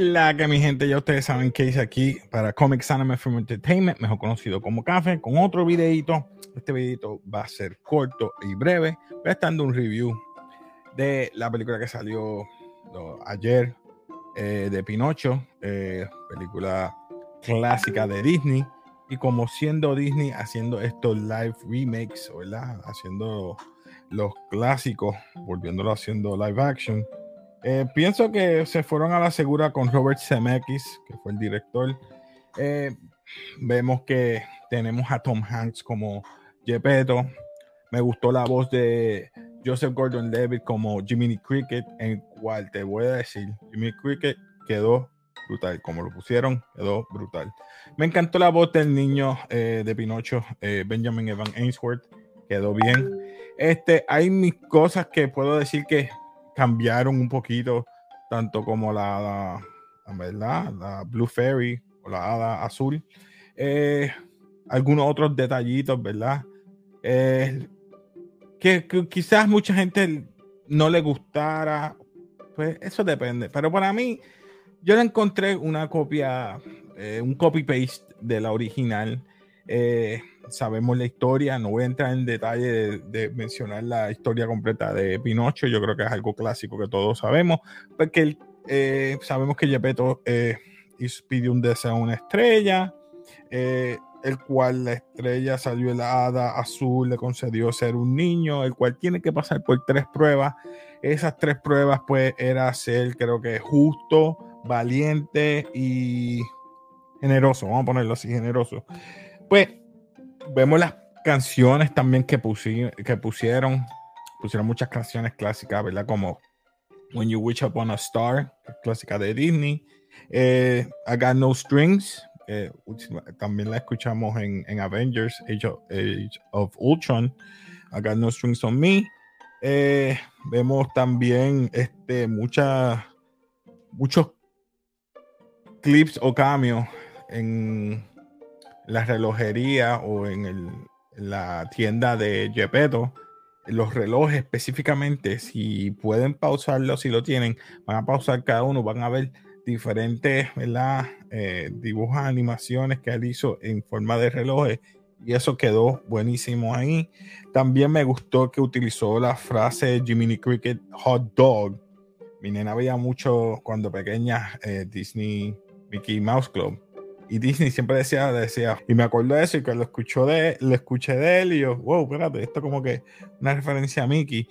la que mi gente, ya ustedes saben que hice aquí para Comics Anime Film Entertainment, mejor conocido como Café, con otro videito. Este videito va a ser corto y breve. Voy a estar dando un review de la película que salió ayer eh, de Pinocho, eh, película clásica de Disney. Y como siendo Disney haciendo estos live remakes, ¿verdad? Haciendo los clásicos, volviéndolo haciendo live action eh, pienso que se fueron a la segura con Robert Zemeckis, que fue el director. Eh, vemos que tenemos a Tom Hanks como Gepetto. Me gustó la voz de Joseph Gordon-Levitt como Jiminy Cricket, en cual te voy a decir, Jiminy Cricket quedó brutal, como lo pusieron, quedó brutal. Me encantó la voz del niño eh, de Pinocho, Benjamin Evan Ainsworth, quedó bien. Este, hay mis cosas que puedo decir que cambiaron un poquito, tanto como la, ¿verdad? la Blue Fairy o la hada azul. Eh, algunos otros detallitos, ¿verdad? Eh, que, quizás mucha gente no le gustara, pues eso depende. Pero para mí, yo le encontré una copia, eh, un copy-paste de la original sabemos la historia, no voy a entrar en detalle de, mencionar la historia completa de Pinocho, yo creo que es algo clásico que todos sabemos, porque eh, sabemos que Gepetto eh, pidió un deseo a una estrella, eh, el cual la estrella salió la hada azul, le concedió ser un niño, el cual tiene que pasar por tres pruebas. Esas tres pruebas, pues, era ser, creo que justo, valiente y generoso, vamos a ponerlo así, generoso. Pues vemos las canciones también que, que pusieron. Pusieron muchas canciones clásicas, ¿verdad? Como When You Wish Upon a Star, clásica de Disney. Eh, I Got No Strings, también la escuchamos en, en Avengers, Age of, Ultron. I Got No Strings on Me. Eh, vemos también este, muchos clips o cambios en la relojería o en, la tienda de Gepetto, los relojes específicamente, si pueden pausarlo, si lo tienen, van a pausar cada uno, van a ver diferentes eh, dibujos, animaciones que él hizo en forma de relojes y eso quedó buenísimo ahí. También me gustó que utilizó la frase Jiminy Cricket Hot Dog. Mi nena veía mucho cuando pequeña eh, Disney Mickey Mouse Club y Disney siempre decía, decía, y me acuerdo de eso y que lo, escuchó de, lo escuché de él y yo, wow, espérate, esto como que una referencia a Mickey,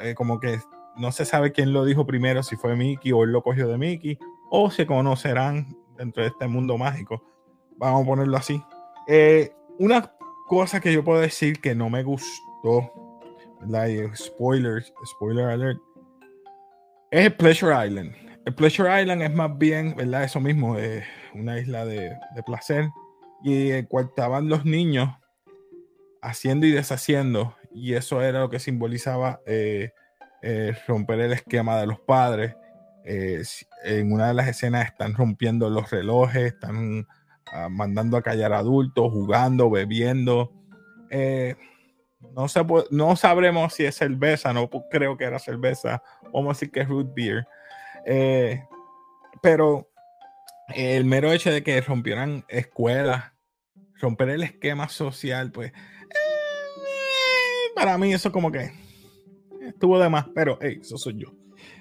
eh, como que no se sabe quién lo dijo primero, si fue Mickey o él lo cogió de Mickey, o se conocerán dentro de este mundo mágico. Vamos a ponerlo así. Eh, una cosa que yo puedo decir que no me gustó, like, spoilers, spoiler alert, es Pleasure Island. El Pleasure Island es más bien, ¿verdad? Eso mismo, eh, una isla de, placer, y cual estaban los niños haciendo y deshaciendo, y eso era lo que simbolizaba eh, eh, romper el esquema de los padres. Eh, en una de las escenas están rompiendo los relojes, están ah, mandando a callar adultos, jugando, bebiendo. no, no sabremos si es cerveza, no creo que era cerveza, vamos a decir que es root beer. Pero el mero hecho de que rompieran escuelas, romper el esquema social, pues eh, para mí eso como que estuvo de más, pero hey, eso soy yo.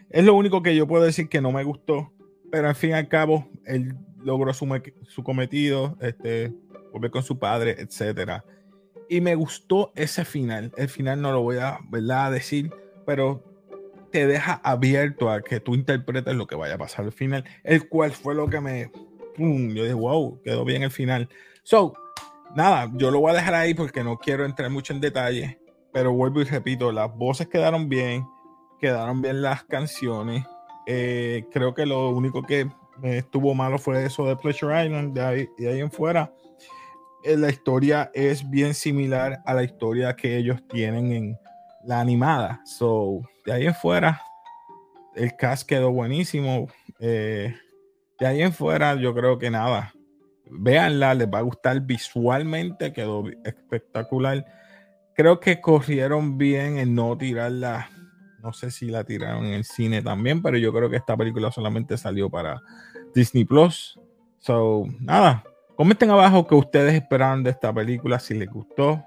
Es lo único que yo puedo decir que no me gustó, pero al fin y al cabo él logró su, su cometido, este, volver con su padre, etcétera. Y me gustó ese final. El final no lo voy a, ¿verdad? decir, pero te deja abierto a que tú interpretes lo que vaya a pasar al final, el cual fue lo que me, pum, yo dije, wow, quedó bien el final. So, nada, yo lo voy a dejar ahí porque no quiero entrar mucho en detalle, pero vuelvo y repito, las voces quedaron bien, quedaron bien las canciones. Eh, creo que lo único que estuvo malo fue eso de Pleasure Island, de ahí, de ahí en fuera. Eh, la historia es bien similar a la historia que ellos tienen en la animada. So, de ahí en fuera, el cast quedó buenísimo. Eh, de ahí en fuera, yo creo que nada. Véanla, les va a gustar visualmente, quedó espectacular. Creo que corrieron bien en no tirar la, No sé si la tiraron en el cine también, pero yo creo que esta película solamente salió para Disney Plus. So, nada, comenten abajo qué ustedes esperaron de esta película, si les gustó,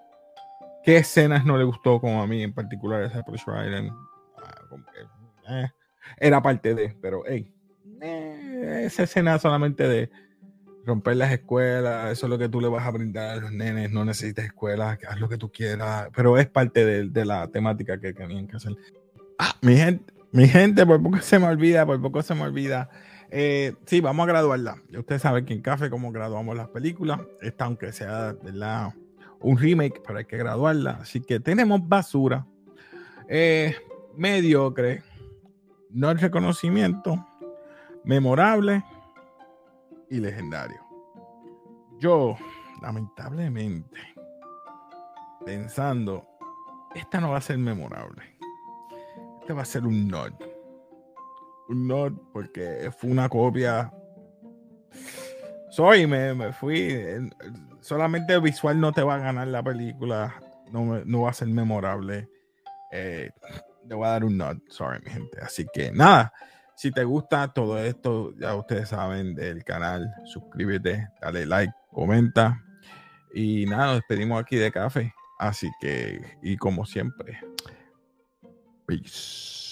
qué escenas no les gustó, como a mí en particular, esa Push ah, eh, era parte de, pero hey, eh, esa escena solamente de romper las escuelas, eso es lo que tú le vas a brindar a los nenes, no necesitas escuelas, haz lo que tú quieras, pero es parte de, la temática que tenían que hacer. Ah, mi gente, mi gente, por poco se me olvida, por poco se me olvida. Eh, sí, vamos a graduarla. Usted sabe que en Café cómo graduamos las películas. Esta, aunque sea ¿verdad? Un remake, pero hay que graduarla. Así que tenemos basura. Eh, mediocre. No el reconocimiento. Memorable y legendario. Yo, lamentablemente, pensando, esta no va a ser memorable. Este va a ser un nod. Un nod porque fue una copia. Soy, me, fui. Solamente visual no te va a ganar la película. No, no va a ser memorable. Eh, le voy a dar un nod. Sorry, mi gente. Así que nada. Si te gusta todo esto, ya ustedes saben del canal, suscríbete, dale like, comenta. Y nada, nos despedimos aquí de café. Así que, y como siempre, peace.